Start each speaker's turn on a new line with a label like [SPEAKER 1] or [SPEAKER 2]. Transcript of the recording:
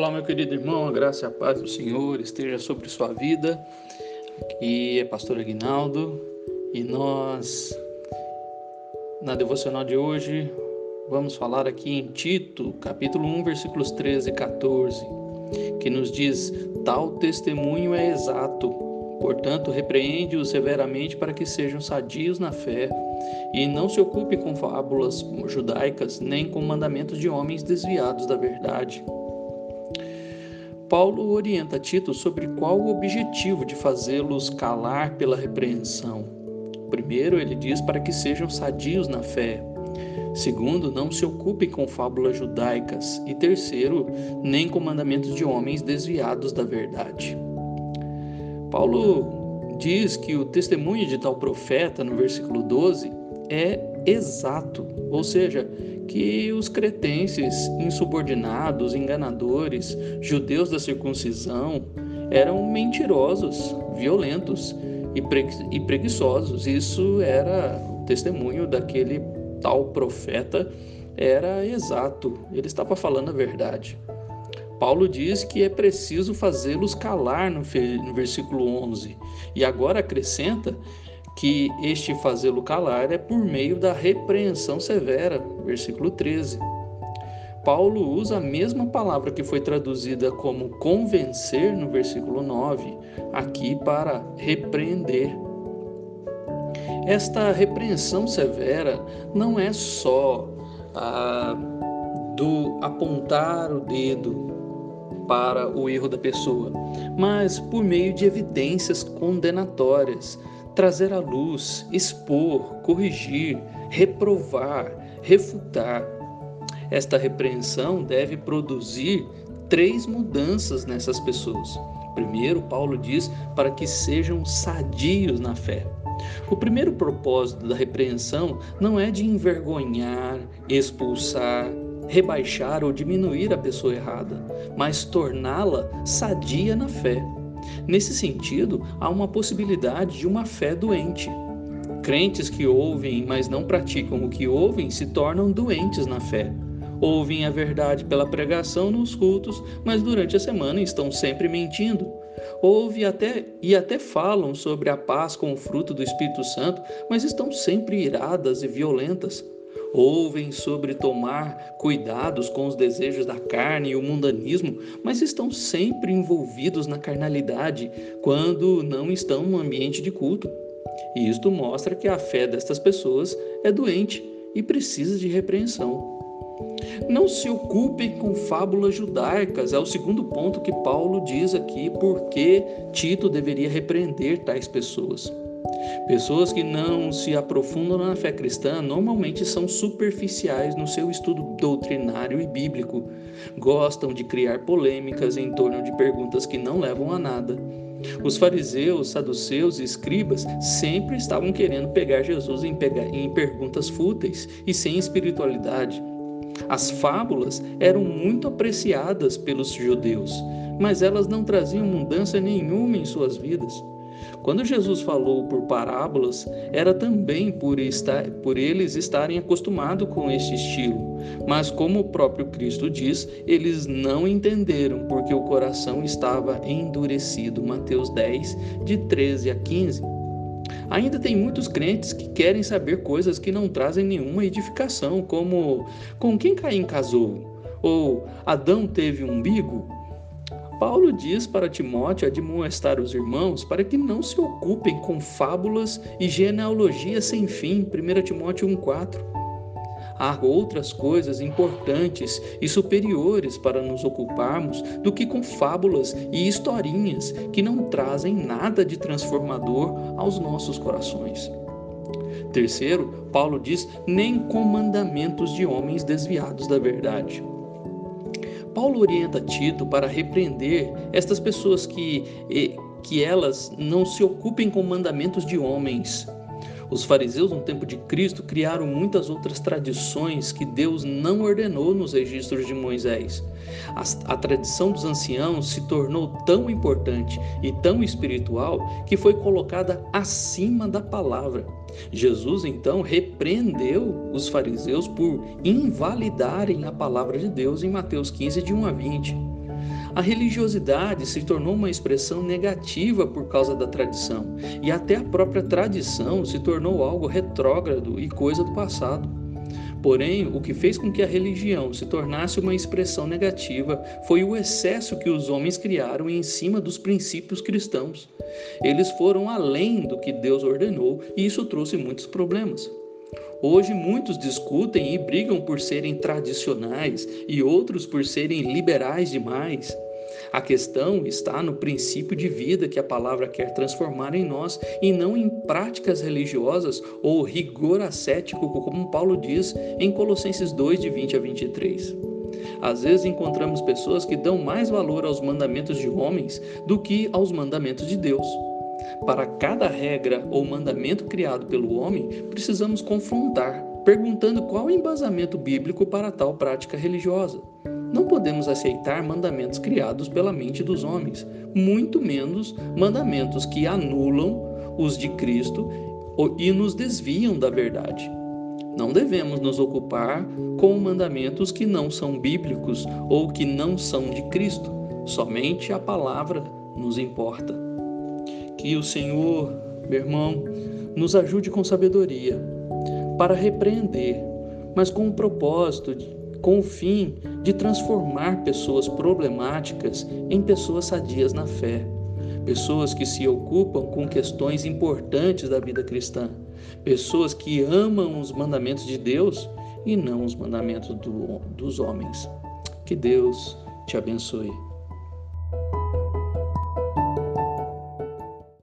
[SPEAKER 1] Olá, meu querido irmão, a graça e a paz do Senhor esteja sobre sua vida. Aqui é Pastor Aguinaldo e nós, na devocional de hoje, vamos falar aqui em Tito, capítulo 1, versículos 13 e 14, que nos diz: Tal testemunho é exato, portanto, repreende-o severamente para que sejam sadios na fé e não se ocupe com fábulas judaicas nem com mandamentos de homens desviados da verdade. Paulo orienta Tito sobre qual o objetivo de fazê-los calar pela repreensão. Primeiro, ele diz para que sejam sadios na fé. Segundo, não se ocupem com fábulas judaicas. E terceiro, nem com mandamentos de homens desviados da verdade. Paulo diz que o testemunho de tal profeta, no versículo 12, é exato, ou seja, que os cretenses insubordinados, enganadores, judeus da circuncisão, eram mentirosos, violentos e preguiçosos. Isso era o testemunho daquele tal profeta, era exato, ele estava falando a verdade. Paulo diz que é preciso fazê-los calar no, versículo 11, e agora acrescenta que este fazê-lo calar é por meio da repreensão severa, versículo 13. Paulo usa a mesma palavra que foi traduzida como convencer no versículo 9, aqui para repreender. Esta repreensão severa não é só ah, do apontar o dedo para o erro da pessoa, mas por meio de evidências condenatórias, trazer à luz, expor, corrigir, reprovar, refutar. Esta repreensão deve produzir três mudanças nessas pessoas. Primeiro, Paulo diz para que sejam sadios na fé. O primeiro propósito da repreensão não é de envergonhar, expulsar, rebaixar ou diminuir a pessoa errada, mas torná-la sadia na fé. Nesse sentido, há uma possibilidade de uma fé doente. Crentes que ouvem, mas não praticam o que ouvem, se tornam doentes na fé. Ouvem a verdade pela pregação nos cultos, mas durante a semana estão sempre mentindo. Ouvem até e até falam sobre a paz com o fruto do Espírito Santo, mas estão sempre iradas e violentas ouvem sobre tomar cuidados com os desejos da carne e o mundanismo, mas estão sempre envolvidos na carnalidade quando não estão no ambiente de culto. E isto mostra que a fé destas pessoas é doente e precisa de repreensão. Não se ocupem com fábulas judaicas, é o segundo ponto que Paulo diz aqui, porque Tito deveria repreender tais pessoas. Pessoas que não se aprofundam na fé cristã normalmente são superficiais no seu estudo doutrinário e bíblico. Gostam de criar polêmicas em torno de perguntas que não levam a nada. Os fariseus, saduceus e escribas sempre estavam querendo pegar Jesus em, em perguntas fúteis e sem espiritualidade. As fábulas eram muito apreciadas pelos judeus, mas elas não traziam mudança nenhuma em suas vidas. Quando Jesus falou por parábolas, era também por, estar, por eles estarem acostumados com este estilo. Mas, como o próprio Cristo diz, eles não entenderam porque o coração estava endurecido. Mateus 10, de 13 a 15. Ainda tem muitos crentes que querem saber coisas que não trazem nenhuma edificação, como com quem Caim casou? Ou Adão teve um umbigo? Paulo diz para Timóteo admoestar os irmãos para que não se ocupem com fábulas e genealogias sem fim, 1 Timóteo 1,4. Há outras coisas importantes e superiores para nos ocuparmos do que com fábulas e historinhas que não trazem nada de transformador aos nossos corações. Terceiro, Paulo diz: nem com mandamentos de homens desviados da verdade. Paulo orienta Tito para repreender estas pessoas que, que elas não se ocupem com mandamentos de homens. Os fariseus, no tempo de Cristo, criaram muitas outras tradições que Deus não ordenou nos registros de Moisés. A, a, tradição dos anciãos se tornou tão importante e tão espiritual que foi colocada acima da palavra. Jesus então repreendeu os fariseus por invalidarem a palavra de Deus em Mateus 15, de 1 a 20. A religiosidade se tornou uma expressão negativa por causa da tradição, e até a própria tradição se tornou algo retrógrado e coisa do passado. Porém, o que fez com que a religião se tornasse uma expressão negativa foi o excesso que os homens criaram em cima dos princípios cristãos. Eles foram além do que Deus ordenou e isso trouxe muitos problemas. Hoje muitos discutem e brigam por serem tradicionais e outros por serem liberais demais. A questão está no princípio de vida que a palavra quer transformar em nós e não em práticas religiosas ou rigor ascético, como Paulo diz em Colossenses 2, de 20 a 23. Às vezes encontramos pessoas que dão mais valor aos mandamentos de homens do que aos mandamentos de Deus. Para cada regra ou mandamento criado pelo homem, precisamos confrontar, perguntando qual o embasamento bíblico para tal prática religiosa. Não podemos aceitar mandamentos criados pela mente dos homens, muito menos mandamentos que anulam os de Cristo e nos desviam da verdade. Não devemos nos ocupar com mandamentos que não são bíblicos ou que não são de Cristo. Somente a palavra nos importa. Que o Senhor, meu irmão, nos ajude com sabedoria para repreender, mas com o propósito, com o fim de transformar pessoas problemáticas em pessoas sadias na fé, pessoas que se ocupam com questões importantes da vida cristã, pessoas que amam os mandamentos de Deus e não os mandamentos do, dos homens. Que Deus te abençoe.